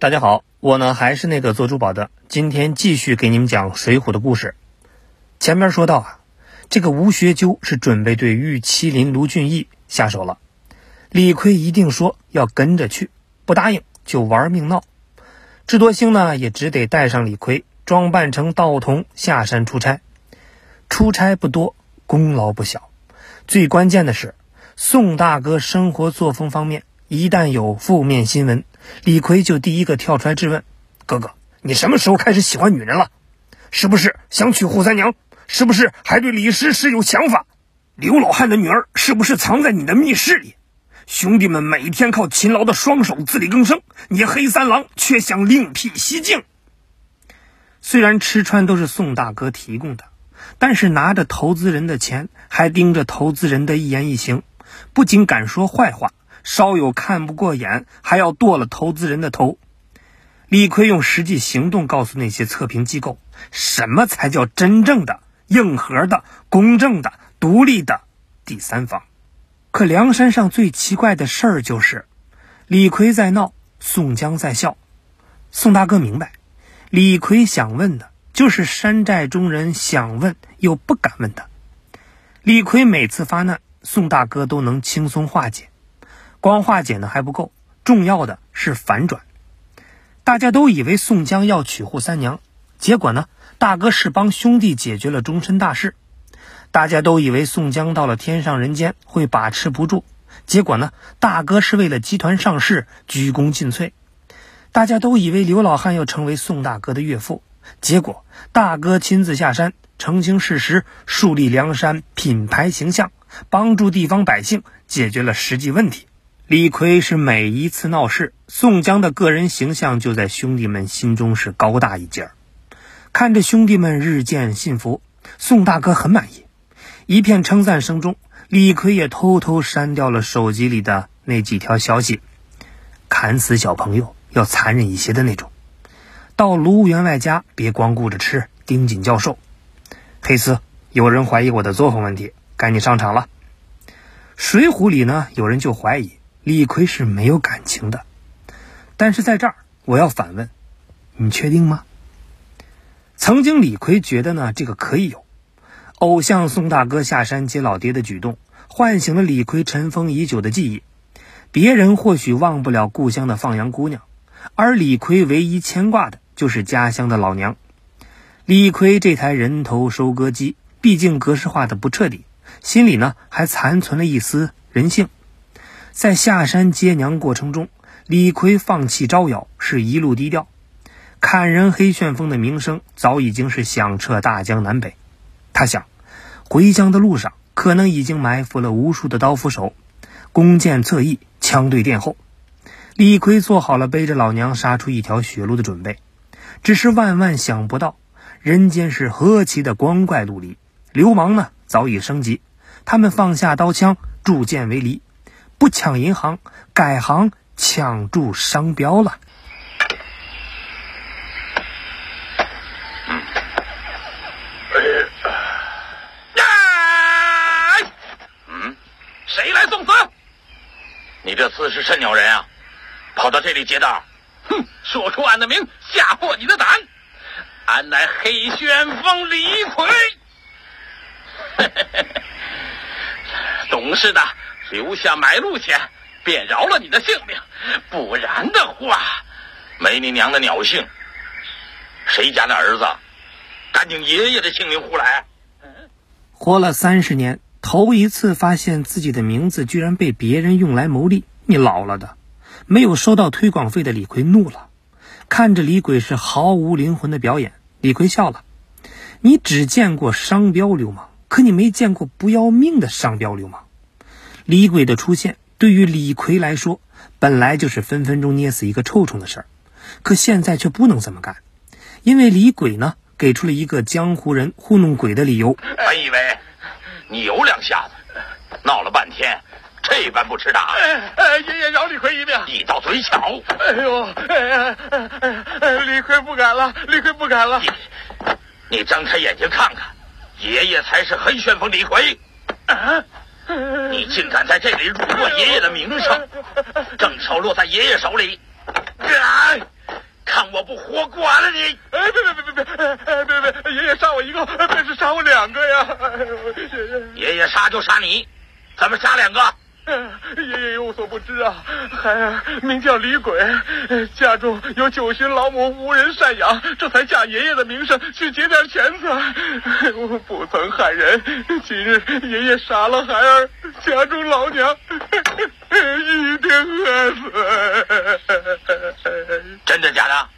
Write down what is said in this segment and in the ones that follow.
大家好，我呢还是那个做珠宝的，今天继续给你们讲《水浒》的故事。前面说到啊，这个吴学究是准备对玉麒麟卢俊义下手了，李逵一定说要跟着去，不答应就玩命闹。智多星呢也只得带上李逵，装扮成道童下山出差。出差不多，功劳不小。最关键的是，宋大哥生活作风方面一旦有负面新闻。李逵就第一个跳出来质问：“哥哥，你什么时候开始喜欢女人了？是不是想娶扈三娘？是不是还对李师师有想法？刘老汉的女儿是不是藏在你的密室里？兄弟们每天靠勤劳的双手自力更生，你黑三郎却想另辟蹊径。虽然吃穿都是宋大哥提供的，但是拿着投资人的钱，还盯着投资人的一言一行，不仅敢说坏话。”稍有看不过眼，还要剁了投资人的头。李逵用实际行动告诉那些测评机构，什么才叫真正的硬核的、公正的、独立的第三方。可梁山上最奇怪的事儿就是，李逵在闹，宋江在笑。宋大哥明白，李逵想问的就是山寨中人想问又不敢问的。李逵每次发难，宋大哥都能轻松化解。光化解呢还不够，重要的是反转。大家都以为宋江要娶扈三娘，结果呢，大哥是帮兄弟解决了终身大事。大家都以为宋江到了天上人间会把持不住，结果呢，大哥是为了集团上市鞠躬尽瘁。大家都以为刘老汉要成为宋大哥的岳父，结果大哥亲自下山澄清事实，树立梁山品牌形象，帮助地方百姓解决了实际问题。李逵是每一次闹事，宋江的个人形象就在兄弟们心中是高大一截儿看着兄弟们日渐幸福，宋大哥很满意。一片称赞声中，李逵也偷偷删掉了手机里的那几条消息。砍死小朋友要残忍一些的那种。到卢员外家别光顾着吃，盯紧教授。黑丝，有人怀疑我的作风问题，该你上场了。水浒里呢，有人就怀疑。李逵是没有感情的，但是在这儿我要反问：你确定吗？曾经李逵觉得呢，这个可以有。偶像宋大哥下山接老爹的举动，唤醒了李逵尘封已久的记忆。别人或许忘不了故乡的放羊姑娘，而李逵唯一牵挂的就是家乡的老娘。李逵这台人头收割机，毕竟格式化的不彻底，心里呢还残存了一丝人性。在下山接娘过程中，李逵放弃招摇，是一路低调。砍人黑旋风的名声早已经是响彻大江南北。他想，回乡的路上可能已经埋伏了无数的刀斧手，弓箭侧翼，枪对殿后。李逵做好了背着老娘杀出一条血路的准备。只是万万想不到，人间是何其的光怪陆离。流氓呢早已升级，他们放下刀枪，铸剑为犁。不抢银行，改行抢注商标了。嗯，谁来送死？你这厮是甚鸟人啊？跑到这里劫道？哼！说出俺的名，吓破你的胆！俺乃黑旋风李逵。懂事的。留下买路钱，便饶了你的性命；不然的话，没你娘的鸟性！谁家的儿子敢顶爷爷的性命胡来？活了三十年，头一次发现自己的名字居然被别人用来牟利，你老了的！没有收到推广费的李逵怒了，看着李鬼是毫无灵魂的表演，李逵笑了：“你只见过商标流氓，可你没见过不要命的商标流氓。”李鬼的出现对于李逵来说，本来就是分分钟捏死一个臭虫的事儿，可现在却不能这么干，因为李鬼呢给出了一个江湖人糊弄鬼的理由。本以为你有两下子，闹了半天，这般不吃打。哎爷爷饶李逵一命，你刀嘴巧。哎呦，哎哎哎哎李逵不敢了，李逵不敢了。你你张开眼睛看看，爷爷才是黑旋风李逵。啊！你竟敢在这里辱没爷爷的名声，正巧落在爷爷手里！看我不活剐了你！哎，别别别别别，哎别别，爷爷杀我一个，便是杀我两个呀！哎，爷爷，爷爷杀就杀你，咱们杀两个？爷爷有所不知啊，孩儿名叫李鬼，家中有九旬老母，无人赡养，这才嫁爷爷的名声去劫点钱财，不曾害人。今日爷爷杀了孩儿，家中老娘 一定饿死。真的假的？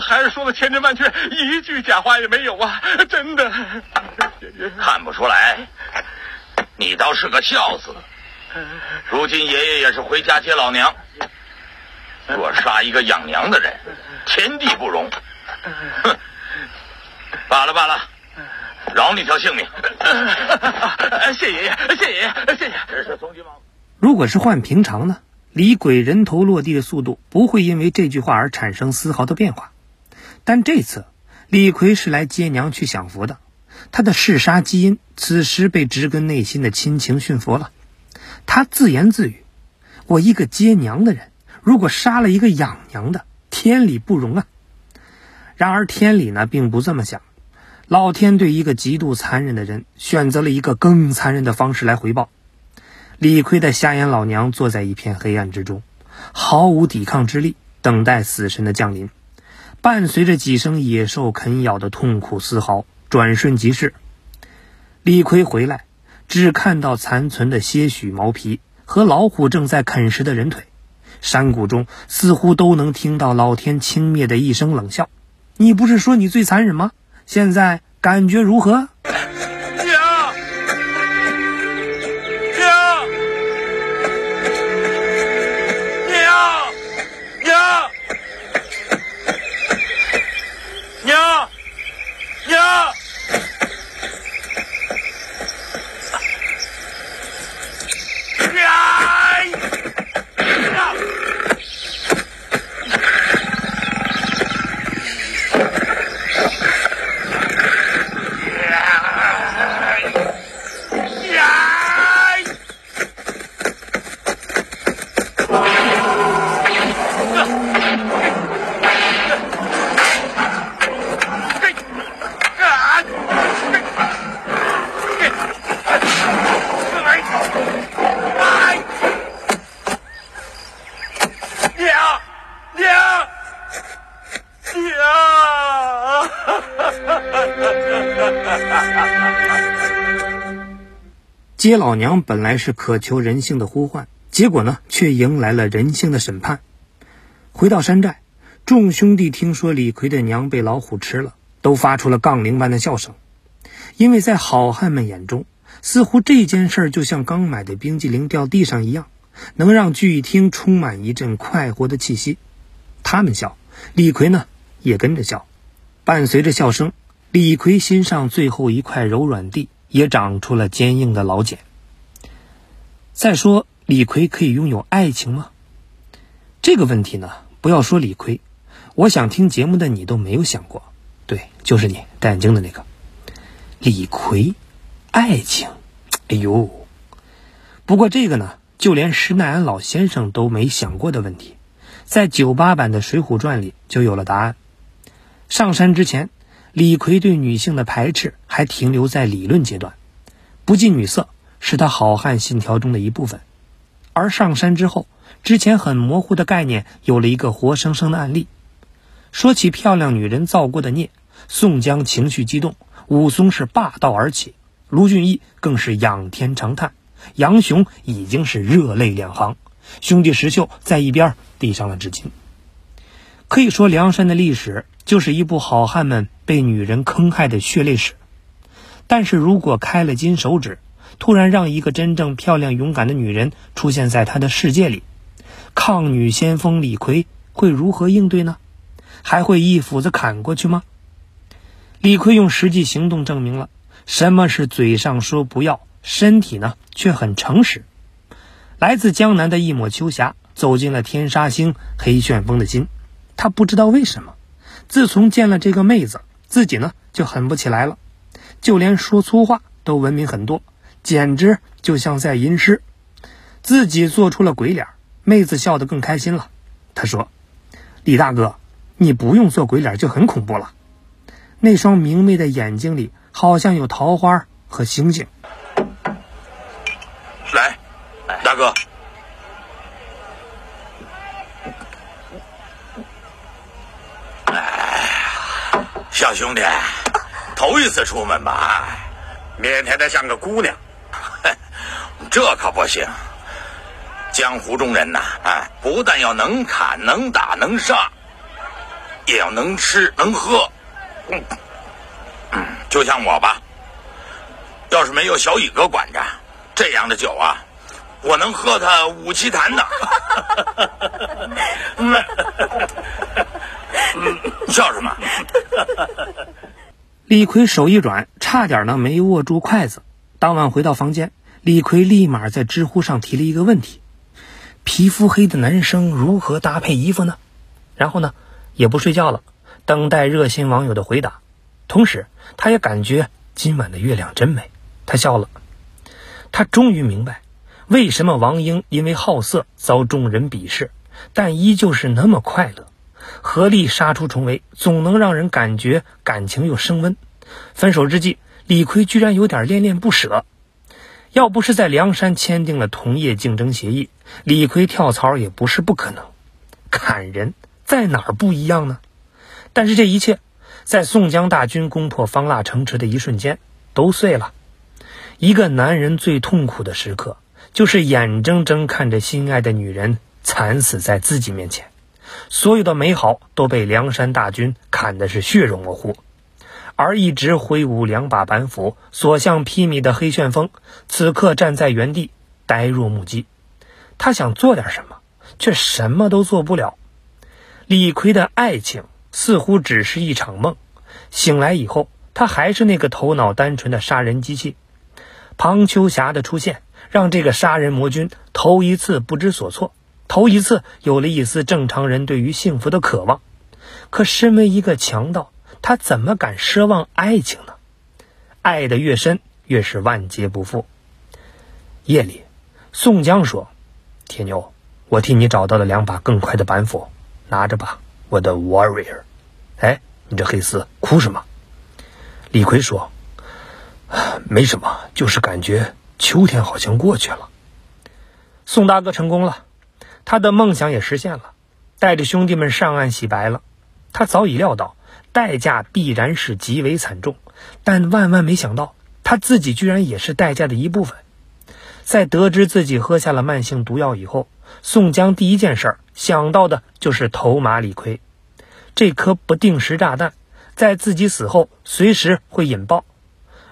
孩儿说的千真万确，一句假话也没有啊！真的。看不出来。你倒是个孝子，如今爷爷也是回家接老娘。若杀一个养娘的人，天地不容。哼，罢了罢了，饶你条性命。谢爷爷，谢爷爷，谢爷。这是松金王。如果是换平常呢？李鬼人头落地的速度不会因为这句话而产生丝毫的变化。但这次李逵是来接娘去享福的。他的嗜杀基因此时被植根内心的亲情驯服了，他自言自语：“我一个接娘的人，如果杀了一个养娘的，天理不容啊！”然而天理呢，并不这么想，老天对一个极度残忍的人，选择了一个更残忍的方式来回报。李逵的瞎眼老娘坐在一片黑暗之中，毫无抵抗之力，等待死神的降临，伴随着几声野兽啃咬的痛苦嘶嚎。转瞬即逝，李逵回来，只看到残存的些许毛皮和老虎正在啃食的人腿，山谷中似乎都能听到老天轻蔑的一声冷笑：“你不是说你最残忍吗？现在感觉如何？”接老娘本来是渴求人性的呼唤，结果呢，却迎来了人性的审判。回到山寨，众兄弟听说李逵的娘被老虎吃了，都发出了杠铃般的笑声。因为在好汉们眼中，似乎这件事就像刚买的冰激凌掉地上一样，能让聚义厅充满一阵快活的气息。他们笑，李逵呢也跟着笑。伴随着笑声，李逵心上最后一块柔软地。也长出了坚硬的老茧。再说，李逵可以拥有爱情吗？这个问题呢，不要说李逵，我想听节目的你都没有想过。对，就是你戴眼镜的那个李逵，爱情，哎呦！不过这个呢，就连施耐庵老先生都没想过的问题，在九八版的《水浒传》里就有了答案。上山之前。李逵对女性的排斥还停留在理论阶段，不近女色是他好汉信条中的一部分。而上山之后，之前很模糊的概念有了一个活生生的案例。说起漂亮女人造过的孽，宋江情绪激动，武松是霸道而起，卢俊义更是仰天长叹，杨雄已经是热泪两行，兄弟石秀在一边递上了纸巾。可以说，梁山的历史就是一部好汉们被女人坑害的血泪史。但是如果开了金手指，突然让一个真正漂亮勇敢的女人出现在他的世界里，抗女先锋李逵会如何应对呢？还会一斧子砍过去吗？李逵用实际行动证明了什么是嘴上说不要，身体呢却很诚实。来自江南的一抹秋霞，走进了天杀星黑旋风的心。他不知道为什么，自从见了这个妹子，自己呢就狠不起来了，就连说粗话都文明很多，简直就像在吟诗。自己做出了鬼脸，妹子笑得更开心了。他说：“李大哥，你不用做鬼脸就很恐怖了。那双明媚的眼睛里好像有桃花和星星。来，大哥。小兄弟，头一次出门吧？腼腆的像个姑娘，这可不行。江湖中人呐，哎，不但要能砍、能打、能杀，也要能吃、能喝。嗯，就像我吧，要是没有小乙哥管着，这样的酒啊，我能喝他五七坛呢。笑什么？李逵手一软，差点呢没握住筷子。当晚回到房间，李逵立马在知乎上提了一个问题：皮肤黑的男生如何搭配衣服呢？然后呢，也不睡觉了，等待热心网友的回答。同时，他也感觉今晚的月亮真美。他笑了，他终于明白，为什么王英因为好色遭众人鄙视，但依旧是那么快乐。合力杀出重围，总能让人感觉感情又升温。分手之际，李逵居然有点恋恋不舍。要不是在梁山签订了同业竞争协议，李逵跳槽也不是不可能。砍人在哪儿不一样呢？但是这一切，在宋江大军攻破方腊城池的一瞬间，都碎了。一个男人最痛苦的时刻，就是眼睁睁看着心爱的女人惨死在自己面前。所有的美好都被梁山大军砍的是血肉模糊，而一直挥舞两把板斧、所向披靡的黑旋风，此刻站在原地，呆若木鸡。他想做点什么，却什么都做不了。李逵的爱情似乎只是一场梦，醒来以后，他还是那个头脑单纯的杀人机器。庞秋霞的出现，让这个杀人魔君头一次不知所措。头一次有了一丝正常人对于幸福的渴望，可身为一个强盗，他怎么敢奢望爱情呢？爱的越深，越是万劫不复。夜里，宋江说：“铁牛，我替你找到了两把更快的板斧，拿着吧，我的 warrior。”哎，你这黑丝哭什么？李逵说：“没什么，就是感觉秋天好像过去了。”宋大哥成功了。他的梦想也实现了，带着兄弟们上岸洗白了。他早已料到代价必然是极为惨重，但万万没想到，他自己居然也是代价的一部分。在得知自己喝下了慢性毒药以后，宋江第一件事儿想到的就是投马李逵。这颗不定时炸弹在自己死后随时会引爆。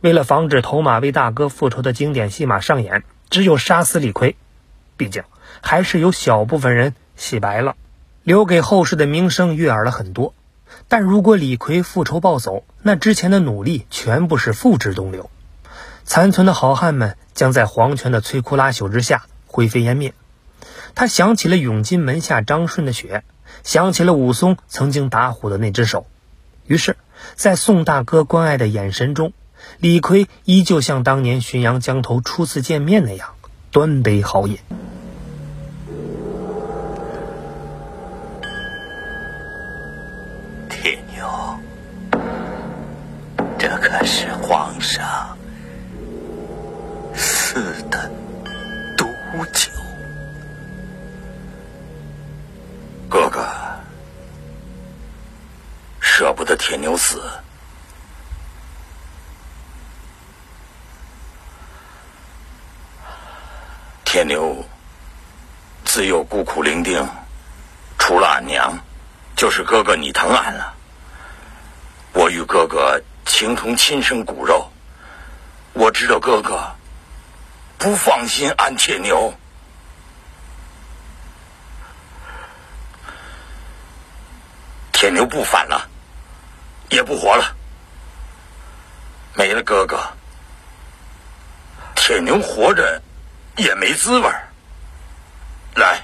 为了防止投马为大哥复仇的经典戏码上演，只有杀死李逵。毕竟。还是有小部分人洗白了，留给后世的名声悦耳了很多。但如果李逵复仇暴走，那之前的努力全部是付之东流，残存的好汉们将在黄泉的摧枯拉朽之下灰飞烟灭。他想起了永金门下张顺的血，想起了武松曾经打虎的那只手，于是，在宋大哥关爱的眼神中，李逵依旧像当年浔阳江头初次见面那样，端杯好饮。铁牛，这可是皇上赐的毒酒，哥哥舍不得铁牛死，铁牛自幼孤苦伶仃，除了俺娘，就是哥哥你疼俺了。我与哥哥。情同亲生骨肉，我知道哥哥不放心安铁牛，铁牛不反了，也不活了，没了哥哥，铁牛活着也没滋味来。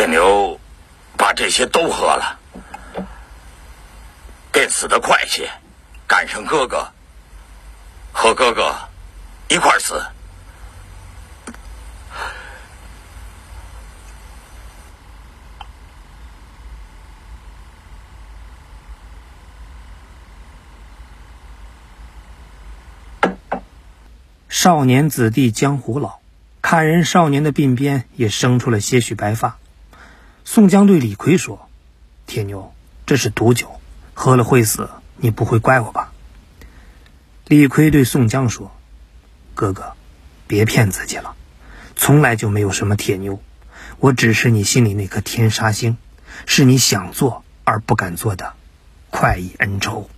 铁牛把这些都喝了，便死得快些，赶上哥哥和哥哥一块死。少年子弟江湖老，看人少年的鬓边也生出了些许白发。宋江对李逵说：“铁牛，这是毒酒，喝了会死，你不会怪我吧？”李逵对宋江说：“哥哥，别骗自己了，从来就没有什么铁牛，我只是你心里那颗天杀星，是你想做而不敢做的快意恩仇。”